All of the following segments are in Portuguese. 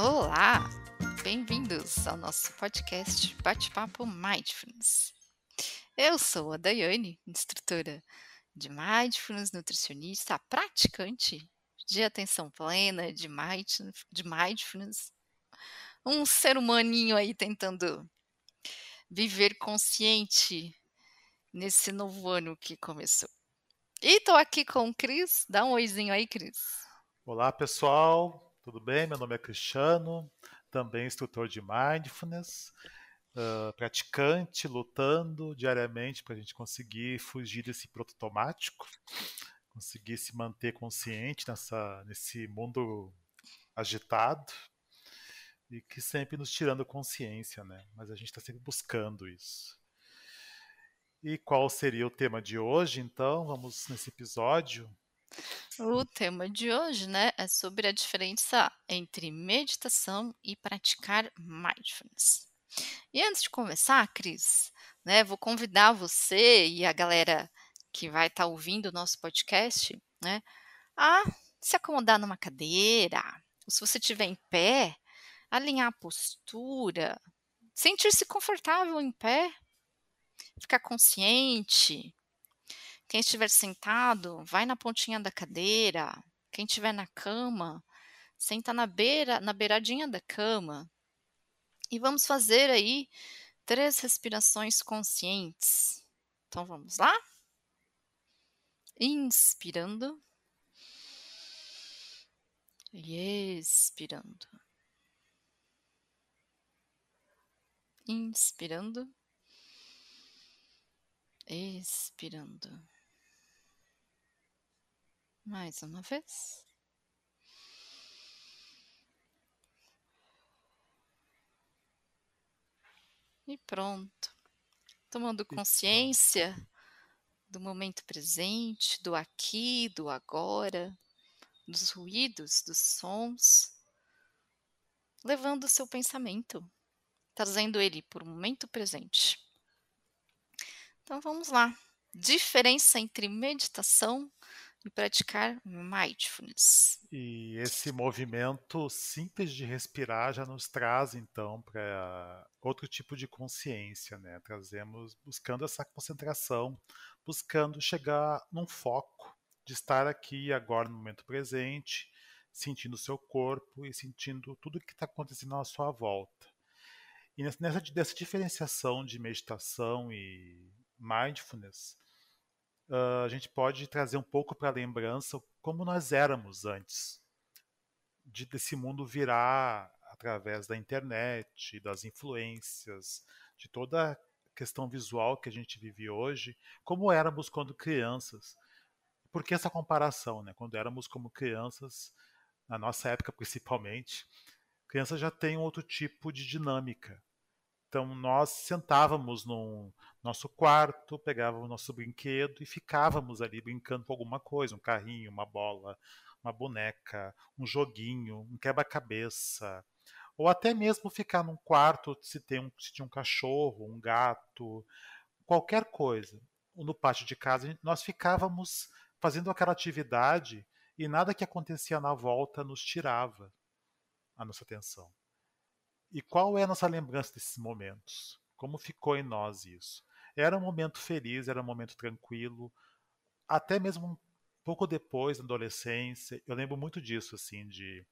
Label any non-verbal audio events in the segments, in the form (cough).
Olá! Bem-vindos ao nosso podcast Bate-Papo Mindfulness. Eu sou a Daiane, instrutora de Mindfulness, nutricionista, praticante de atenção plena, de Mindfulness, um ser humaninho aí tentando viver consciente nesse novo ano que começou. E tô aqui com o Cris. Dá um oizinho aí, Cris. Olá, pessoal. Tudo bem? Meu nome é Cristiano, também instrutor de Mindfulness, uh, praticante, lutando diariamente para a gente conseguir fugir desse piloto automático, conseguir se manter consciente nessa, nesse mundo agitado e que sempre nos tirando consciência, né? Mas a gente está sempre buscando isso. E qual seria o tema de hoje, então? Vamos nesse episódio. O tema de hoje, né, é sobre a diferença entre meditação e praticar mindfulness. E antes de começar, Cris, né, vou convidar você e a galera que vai estar tá ouvindo o nosso podcast, né, a se acomodar numa cadeira, ou se você estiver em pé, alinhar a postura, sentir-se confortável em pé, ficar consciente. Quem estiver sentado, vai na pontinha da cadeira. Quem estiver na cama, senta na beira, na beiradinha da cama. E vamos fazer aí três respirações conscientes. Então vamos lá? Inspirando e expirando. Inspirando, expirando. Mais uma vez. E pronto. Tomando consciência do momento presente, do aqui, do agora, dos ruídos, dos sons, levando o seu pensamento trazendo ele para o momento presente. Então vamos lá. Diferença entre meditação e praticar mindfulness. E esse movimento simples de respirar já nos traz então para outro tipo de consciência, né? Trazemos buscando essa concentração, buscando chegar num foco de estar aqui agora no momento presente, sentindo o seu corpo e sentindo tudo que está acontecendo à sua volta. E nessa dessa diferenciação de meditação e mindfulness, uh, a gente pode trazer um pouco para a lembrança como nós éramos antes de desse mundo virar através da internet, das influências, de toda a questão visual que a gente vive hoje, como éramos quando crianças. Por que essa comparação, né? Quando éramos como crianças, na nossa época principalmente, crianças já têm outro tipo de dinâmica então nós sentávamos no nosso quarto, pegávamos nosso brinquedo e ficávamos ali brincando com alguma coisa, um carrinho, uma bola, uma boneca, um joguinho, um quebra-cabeça, ou até mesmo ficar num quarto se tem um, se tinha um cachorro, um gato, qualquer coisa. No pátio de casa nós ficávamos fazendo aquela atividade e nada que acontecia na volta nos tirava a nossa atenção. E qual é a nossa lembrança desses momentos? Como ficou em nós isso? Era um momento feliz, era um momento tranquilo, até mesmo um pouco depois, na adolescência, eu lembro muito disso, assim, de,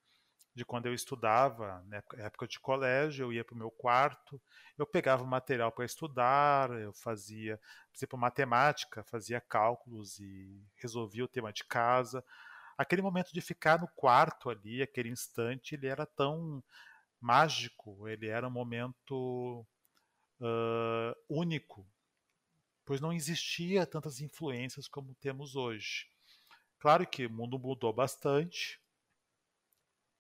de quando eu estudava, na época de colégio, eu ia para o meu quarto, eu pegava material para estudar, eu fazia, por exemplo, matemática, fazia cálculos e resolvia o tema de casa. Aquele momento de ficar no quarto ali, aquele instante, ele era tão mágico, ele era um momento uh, único, pois não existia tantas influências como temos hoje. Claro que o mundo mudou bastante.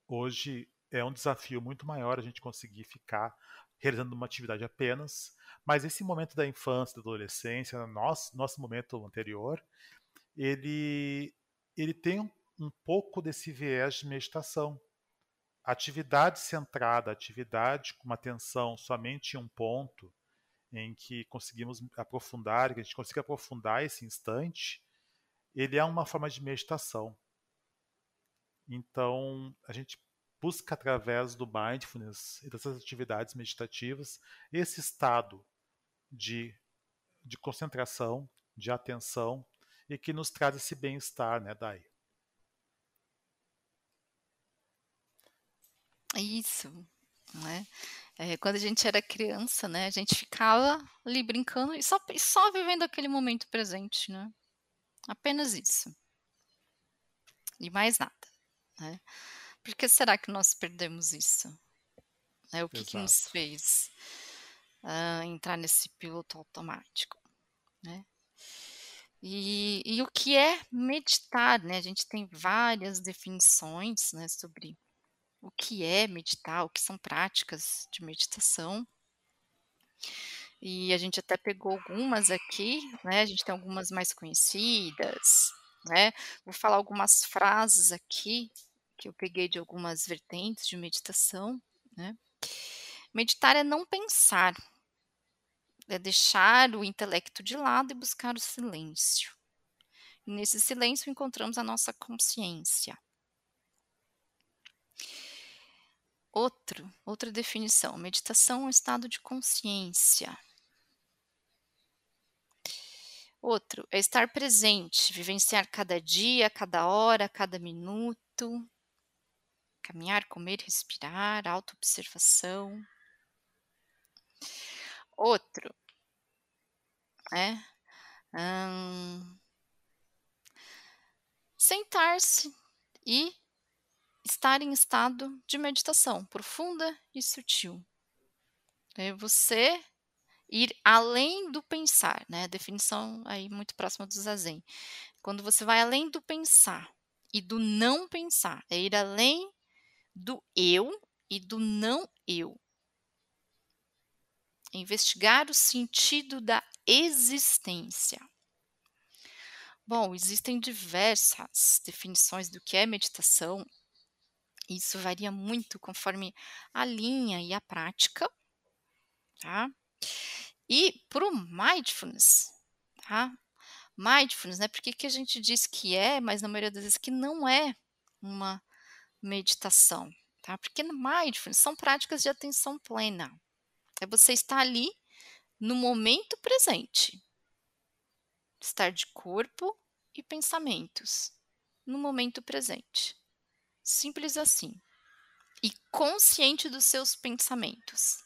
Hoje é um desafio muito maior a gente conseguir ficar realizando uma atividade apenas, mas esse momento da infância, da adolescência, nosso, nosso momento anterior, ele, ele tem um, pouco desse viés de meditação atividade centrada, atividade com uma atenção somente em um ponto, em que conseguimos aprofundar, que a gente consiga aprofundar esse instante, ele é uma forma de meditação. Então, a gente busca através do mindfulness e dessas atividades meditativas esse estado de, de concentração, de atenção e que nos traz esse bem-estar, né, Dai? Isso, né? É, quando a gente era criança, né, a gente ficava ali brincando e só, só vivendo aquele momento presente, né? Apenas isso. E mais nada, né? Por que será que nós perdemos isso? É, o que, que nos fez uh, entrar nesse piloto automático, né? E, e, o que é meditar, né? A gente tem várias definições, né, sobre o que é meditar, o que são práticas de meditação. E a gente até pegou algumas aqui, né? A gente tem algumas mais conhecidas, né? Vou falar algumas frases aqui que eu peguei de algumas vertentes de meditação, né? Meditar é não pensar, é deixar o intelecto de lado e buscar o silêncio. E nesse silêncio encontramos a nossa consciência. Outro, outra definição, meditação é um estado de consciência. Outro, é estar presente, vivenciar cada dia, cada hora, cada minuto. Caminhar, comer, respirar, autoobservação. Outro, é hum, sentar-se e estar em estado de meditação profunda e sutil. É você ir além do pensar, né? Definição aí muito próxima do zazen. Quando você vai além do pensar e do não pensar, é ir além do eu e do não eu. É investigar o sentido da existência. Bom, existem diversas definições do que é meditação isso varia muito conforme a linha e a prática, tá? E para o mindfulness, tá? Mindfulness, né? Por que, a gente diz que é, mas na maioria das vezes que não é uma meditação, tá? Porque mindfulness são práticas de atenção plena. É você estar ali no momento presente. Estar de corpo e pensamentos no momento presente. Simples assim. E consciente dos seus pensamentos.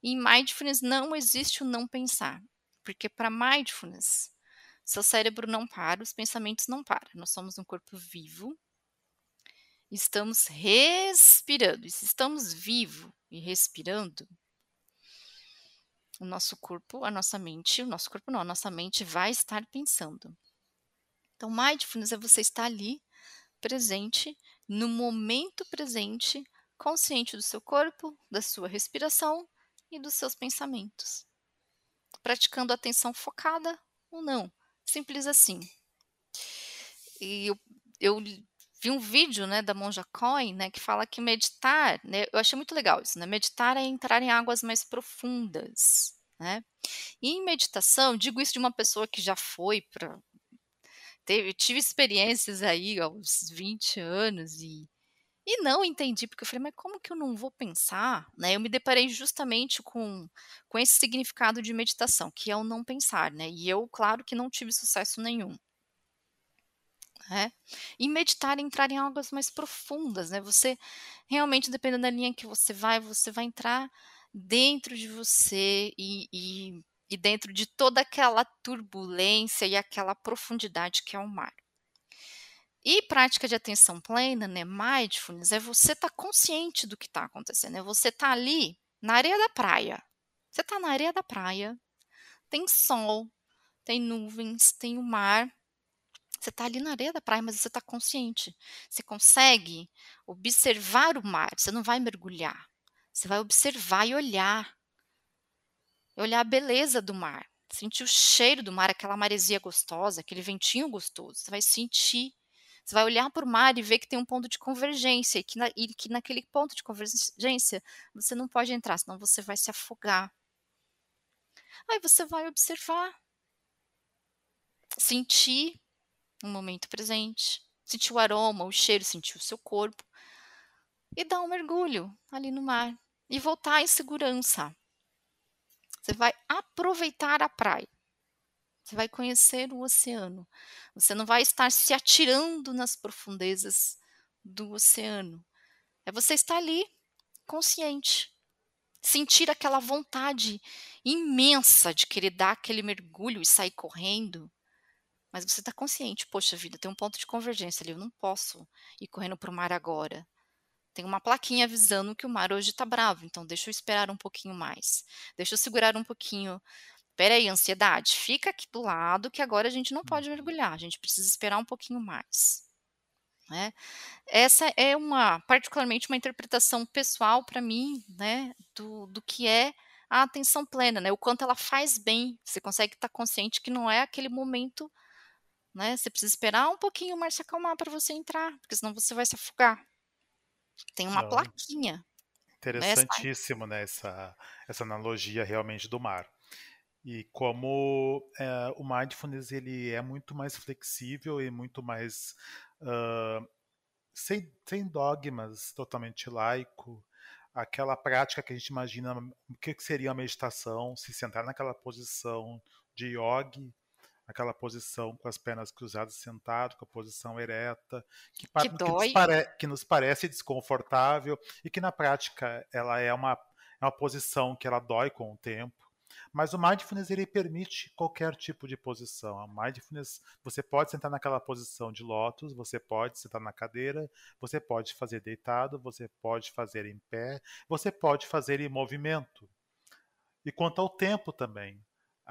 Em mindfulness não existe o não pensar, porque para mindfulness, seu cérebro não para, os pensamentos não param. Nós somos um corpo vivo, estamos respirando. E se estamos vivo e respirando, o nosso corpo, a nossa mente, o nosso corpo não, a nossa mente vai estar pensando. Então, mindfulness é você estar ali presente no momento presente, consciente do seu corpo, da sua respiração e dos seus pensamentos. Praticando atenção focada ou não, simples assim. E eu, eu vi um vídeo né, da Monja Coin né, que fala que meditar, né, eu achei muito legal isso, né? Meditar é entrar em águas mais profundas. Né? E em meditação, digo isso de uma pessoa que já foi para teve, tive experiências aí aos 20 anos e, e não entendi, porque eu falei, mas como que eu não vou pensar? Né? Eu me deparei justamente com, com esse significado de meditação, que é o não pensar, né? E eu, claro que não tive sucesso nenhum. Né? E meditar é entrar em águas mais profundas, né? Você realmente, dependendo da linha que você vai, você vai entrar dentro de você e, e e dentro de toda aquela turbulência e aquela profundidade que é o mar. E prática de atenção plena, né, mindfulness, é você estar tá consciente do que está acontecendo, é você estar tá ali na areia da praia. Você está na areia da praia, tem sol, tem nuvens, tem o mar. Você está ali na areia da praia, mas você está consciente. Você consegue observar o mar, você não vai mergulhar. Você vai observar e olhar olhar a beleza do mar, sentir o cheiro do mar, aquela maresia gostosa, aquele ventinho gostoso. Você vai sentir, você vai olhar para o mar e ver que tem um ponto de convergência e que, na, e que naquele ponto de convergência você não pode entrar, senão você vai se afogar. Aí você vai observar, sentir o momento presente, sentir o aroma, o cheiro, sentir o seu corpo. e dar um mergulho ali no mar e voltar em segurança. Você vai aproveitar a praia. Você vai conhecer o oceano. Você não vai estar se atirando nas profundezas do oceano. É você estar ali, consciente. Sentir aquela vontade imensa de querer dar aquele mergulho e sair correndo. Mas você está consciente, poxa vida, tem um ponto de convergência ali, eu não posso ir correndo para o mar agora. Tem uma plaquinha avisando que o mar hoje está bravo, então deixa eu esperar um pouquinho mais. Deixa eu segurar um pouquinho. Espera aí, ansiedade, fica aqui do lado que agora a gente não pode Uhum. mergulhar, a gente precisa esperar um pouquinho mais. Né? Essa é uma, particularmente, uma interpretação pessoal para mim, né, do, do que é a atenção plena, né? O quanto ela faz bem. Você consegue estar consciente que não é aquele momento, né? Você precisa esperar um pouquinho o mar se acalmar para você entrar, porque senão você vai se afogar. Tem uma Não, plaquinha. Né? interessantíssimo, né, essa, essa analogia realmente do mar. E como é, o mindfulness ele é muito mais flexível e muito mais uh, sem, sem dogmas, totalmente laico, aquela prática que a gente imagina o que seria a meditação, se sentar naquela posição de yogi, aquela posição com as pernas cruzadas sentado, com a posição ereta, que, que, que, nos, pare, que nos, parece desconfortável e que na prática ela é uma, é uma posição que ela dói com o tempo. Mas o mindfulness ele permite qualquer tipo de posição. A mindfulness, você pode sentar naquela posição de lótus, você pode sentar na cadeira, você pode fazer deitado, você pode fazer em pé, você pode fazer em movimento. E quanto ao tempo também,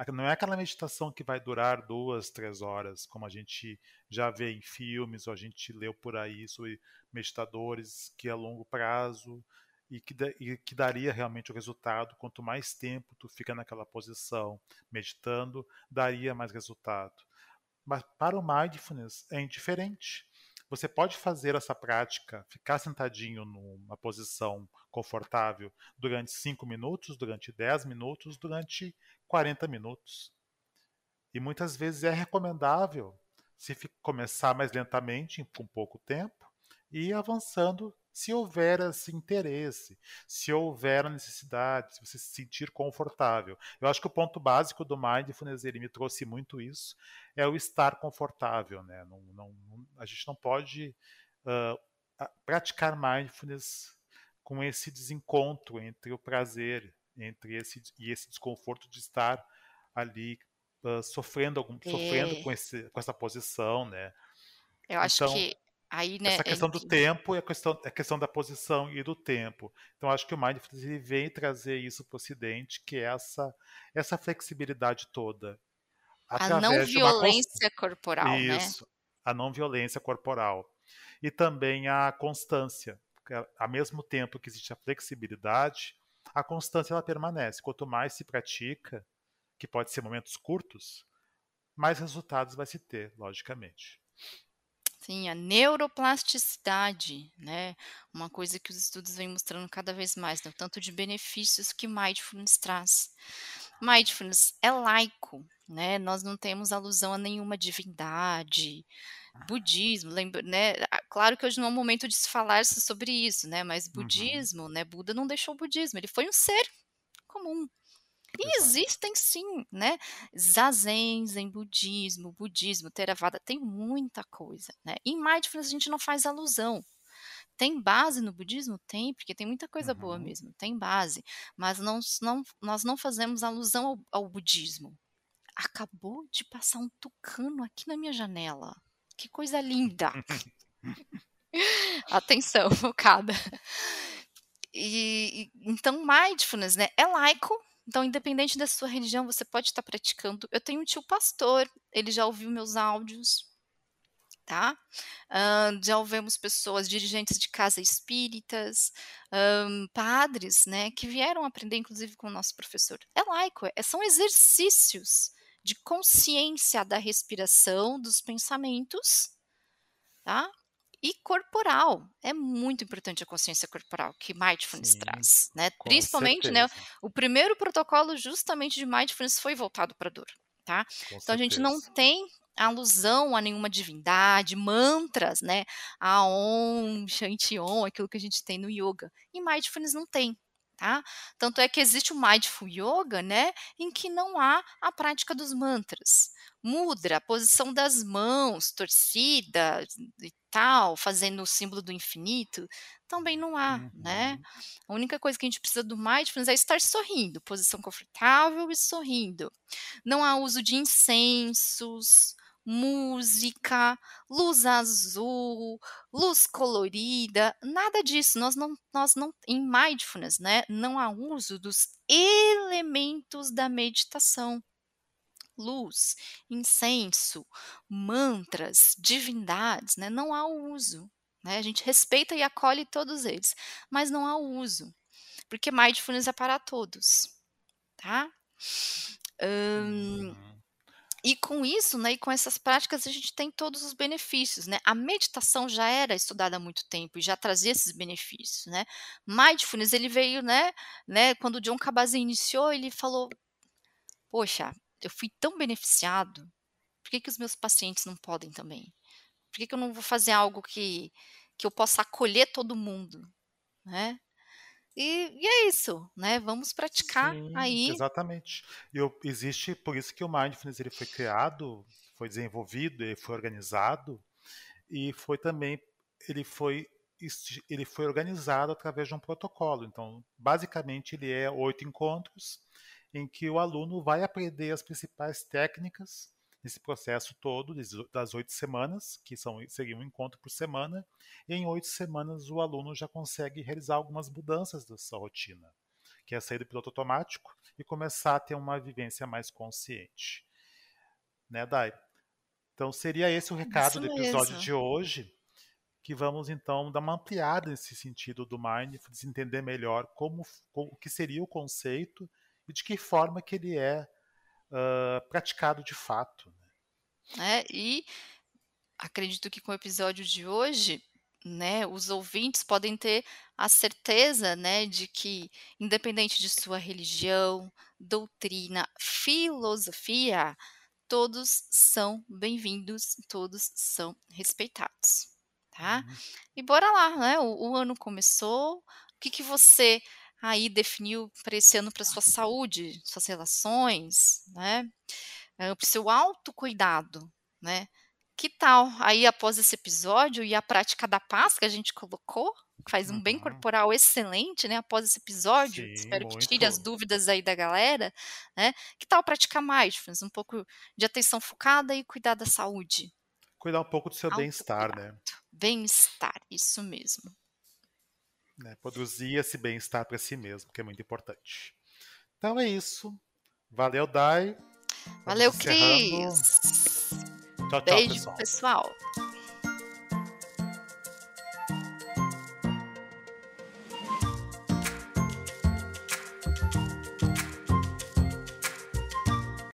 não é aquela meditação que vai durar duas, três horas, como a gente já vê em filmes, ou a gente leu por aí sobre meditadores que a longo prazo e que, e que daria realmente o resultado. Quanto mais tempo tu fica naquela posição meditando, daria mais resultado. Mas para o mindfulness é indiferente. Você pode fazer essa prática, ficar sentadinho numa posição confortável durante 5 minutos, durante 10 minutos, durante 40 minutos. E muitas vezes é recomendável se começar mais lentamente, com pouco tempo, e ir avançando se houver esse interesse, se houver a necessidade, se você se sentir confortável. Eu acho que o ponto básico do mindfulness, ele me trouxe muito isso, é o estar confortável. Né? Não, não, a gente não pode uh, praticar mindfulness com esse desencontro entre o prazer entre esse e esse desconforto de estar ali uh, sofrendo algum, é. sofrendo com, esse, com essa posição, né? Eu acho então, que Aí, né, essa questão do tempo e a questão, a questão da posição e do tempo. Então, acho que o Mindfulness ele vem trazer isso para o Ocidente, que é essa, essa flexibilidade toda. A não violência corporal, isso, né? a não violência corporal. E também a constância. Ao mesmo tempo que existe a flexibilidade, a constância ela permanece. Quanto mais se pratica, que pode ser momentos curtos, mais resultados vai se ter, logicamente. Sim, a neuroplasticidade, né? Uma coisa que os estudos vêm mostrando cada vez mais, né? o tanto de benefícios que mindfulness traz. Mindfulness é laico, né? Nós não temos alusão a nenhuma divindade, budismo, lembra, né? Claro que hoje não é o momento de se falar sobre isso, né? Mas budismo, uhum. né? Buda não deixou o budismo, ele foi um ser comum, e existem sim, né? Zazen, Zen budismo, budismo, Theravada, tem muita coisa, né? Em Mindfulness a gente não faz alusão. Tem base no budismo? Tem, porque tem muita coisa uhum. boa mesmo, tem base. Mas não, não, nós não fazemos alusão ao, ao budismo. Acabou de passar um tucano aqui na minha janela. Que coisa linda! (laughs) Atenção, focada. E, e, então, mindfulness, né, é laico, então, independente da sua religião, você pode estar praticando. Eu tenho um tio pastor, ele já ouviu meus áudios, tá? Uh, já ouvimos pessoas, dirigentes de casa espíritas, um, padres, né, que vieram aprender, inclusive, com o nosso professor. É laico, é, são exercícios de consciência da respiração, dos pensamentos, tá? E corporal. É muito importante a consciência corporal que mindfulness Sim, traz, né? Principalmente, né, certeza. né, o primeiro protocolo justamente de mindfulness foi voltado para dor, tá? Com então certeza. a gente não tem alusão a nenhuma divindade, mantras, né, a Om, Shanti Om, aquilo que a gente tem no yoga. E mindfulness não tem. Tá? Tanto é que existe o Mindful Yoga, né, em que não há a prática dos mantras. Mudra, a posição das mãos, torcida e tal, fazendo o símbolo do infinito, também não há, né? uhum. né? A única coisa que a gente precisa do mindfulness é estar sorrindo, posição confortável e sorrindo. Não há uso de incensos, música, luz azul, luz colorida, nada disso. Nós não, nós não, em mindfulness, né, não há uso dos elementos da meditação. Luz, incenso, mantras, divindades, né, não há uso. Né? A gente respeita e acolhe todos eles, mas não há uso, porque mindfulness é para todos, tá? Hum, e com isso, né, e com essas práticas, a gente tem todos os benefícios, né? A meditação já era estudada há muito tempo e já trazia esses benefícios, né? Mindfulness, ele veio, né, né, quando o John Kabat-Zinn iniciou, ele falou: "Poxa, eu fui tão beneficiado, por que que os meus pacientes não podem também? Por que que eu não vou fazer algo que que eu possa acolher todo mundo?", né? E, e, é isso, né? Vamos praticar Sim, aí. Exatamente. E existe, por isso que o Mindfulness ele foi criado, foi desenvolvido, ele foi organizado e foi também ele foi ele foi organizado através de um protocolo. Então, basicamente, ele é oito encontros em que o aluno vai aprender as principais técnicas nesse processo todo das oito semanas, que são, seria um encontro por semana, e em oito semanas o aluno já consegue realizar algumas mudanças da sua rotina, que é sair do piloto automático e começar a ter uma vivência mais consciente. Né, Dai? Então seria esse o recado Isso do episódio mesmo. de hoje, que vamos então dar uma ampliada nesse sentido do mindfulness, entender melhor como, como o que seria o conceito e de que forma que ele é uh, praticado de fato. Né? É, e acredito que com o episódio de hoje, né, os ouvintes podem ter a certeza, né, de que independente de sua religião, doutrina, filosofia, todos são bem-vindos, todos são respeitados, tá? Uhum. E bora lá, né? O, o ano começou. O que, que você aí definiu para esse ano para sua saúde, suas relações, né? Eh, para o seu autocuidado, né? Que tal aí após esse episódio e a prática da paz que a gente colocou, que faz um bem uhum. corporal excelente, né? Após esse episódio, Sim, espero muito. que tire as dúvidas aí da galera, né? Que tal praticar mindfulness, um pouco de atenção focada e cuidar da saúde? Cuidar um pouco do seu bem-estar, né? Bem-estar, isso mesmo né, produzir esse bem-estar para si mesmo, que é muito importante. Então é isso. Valeu, Dai. Valeu, Cris. Tchau, tchau, Beijo, pessoal. pessoal.